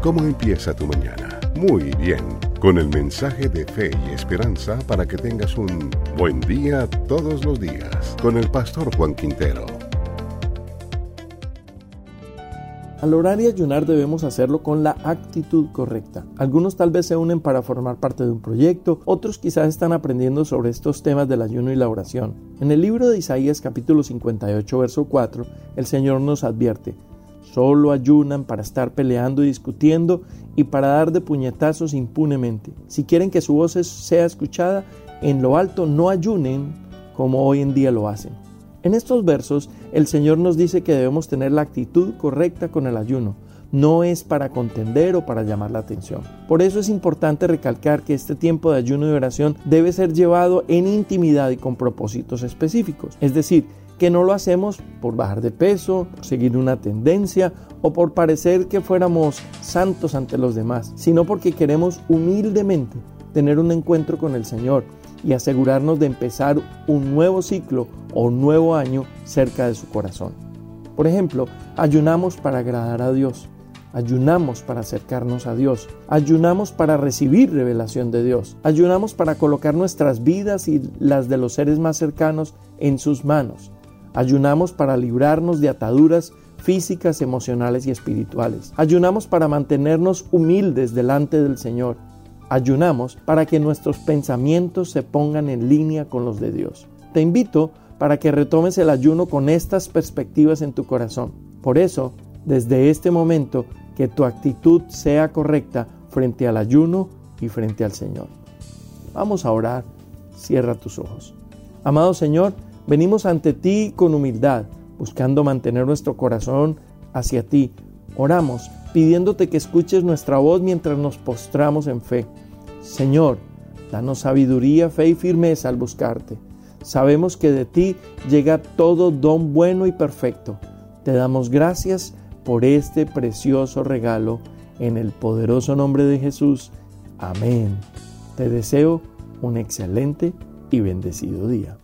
¿Cómo empieza tu mañana? Muy bien, con el mensaje de fe y esperanza para que tengas un buen día todos los días, con el pastor Juan Quintero. Al orar y ayunar debemos hacerlo con la actitud correcta. Algunos tal vez se unen para formar parte de un proyecto, otros quizás están aprendiendo sobre estos temas del ayuno y la oración. En el libro de Isaías capítulo 58 verso 4, el Señor nos advierte, Solo ayunan para estar peleando y discutiendo y para dar de puñetazos impunemente. Si quieren que su voz sea escuchada en lo alto, no ayunen como hoy en día lo hacen. En estos versos, el Señor nos dice que debemos tener la actitud correcta con el ayuno. No es para contender o para llamar la atención. Por eso es importante recalcar que este tiempo de ayuno y oración debe ser llevado en intimidad y con propósitos específicos. Es decir, que no lo hacemos por bajar de peso, por seguir una tendencia o por parecer que fuéramos santos ante los demás, sino porque queremos humildemente tener un encuentro con el Señor y asegurarnos de empezar un nuevo ciclo o un nuevo año cerca de su corazón. Por ejemplo, ayunamos para agradar a Dios, ayunamos para acercarnos a Dios, ayunamos para recibir revelación de Dios, ayunamos para colocar nuestras vidas y las de los seres más cercanos en sus manos, ayunamos para librarnos de ataduras físicas, emocionales y espirituales, ayunamos para mantenernos humildes delante del Señor, Ayunamos para que nuestros pensamientos se pongan en línea con los de Dios. Te invito para que retomes el ayuno con estas perspectivas en tu corazón. Por eso, desde este momento, que tu actitud sea correcta frente al ayuno y frente al Señor. Vamos a orar. Cierra tus ojos. Amado Señor, venimos ante ti con humildad, buscando mantener nuestro corazón hacia ti. Oramos pidiéndote que escuches nuestra voz mientras nos postramos en fe. Señor, danos sabiduría, fe y firmeza al buscarte. Sabemos que de ti llega todo don bueno y perfecto. Te damos gracias por este precioso regalo en el poderoso nombre de Jesús. Amén. Te deseo un excelente y bendecido día.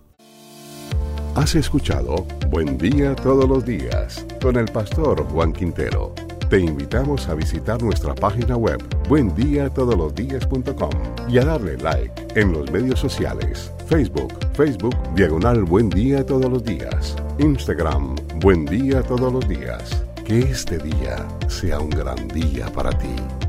Has escuchado Buen Día Todos los Días con el pastor Juan Quintero. Te invitamos a visitar nuestra página web buendiatodolosdias.com y a darle like en los medios sociales, Facebook, Facebook Diagonal Buen Día Todos los Días, Instagram Buen Día Todos los Días. Que este día sea un gran día para ti.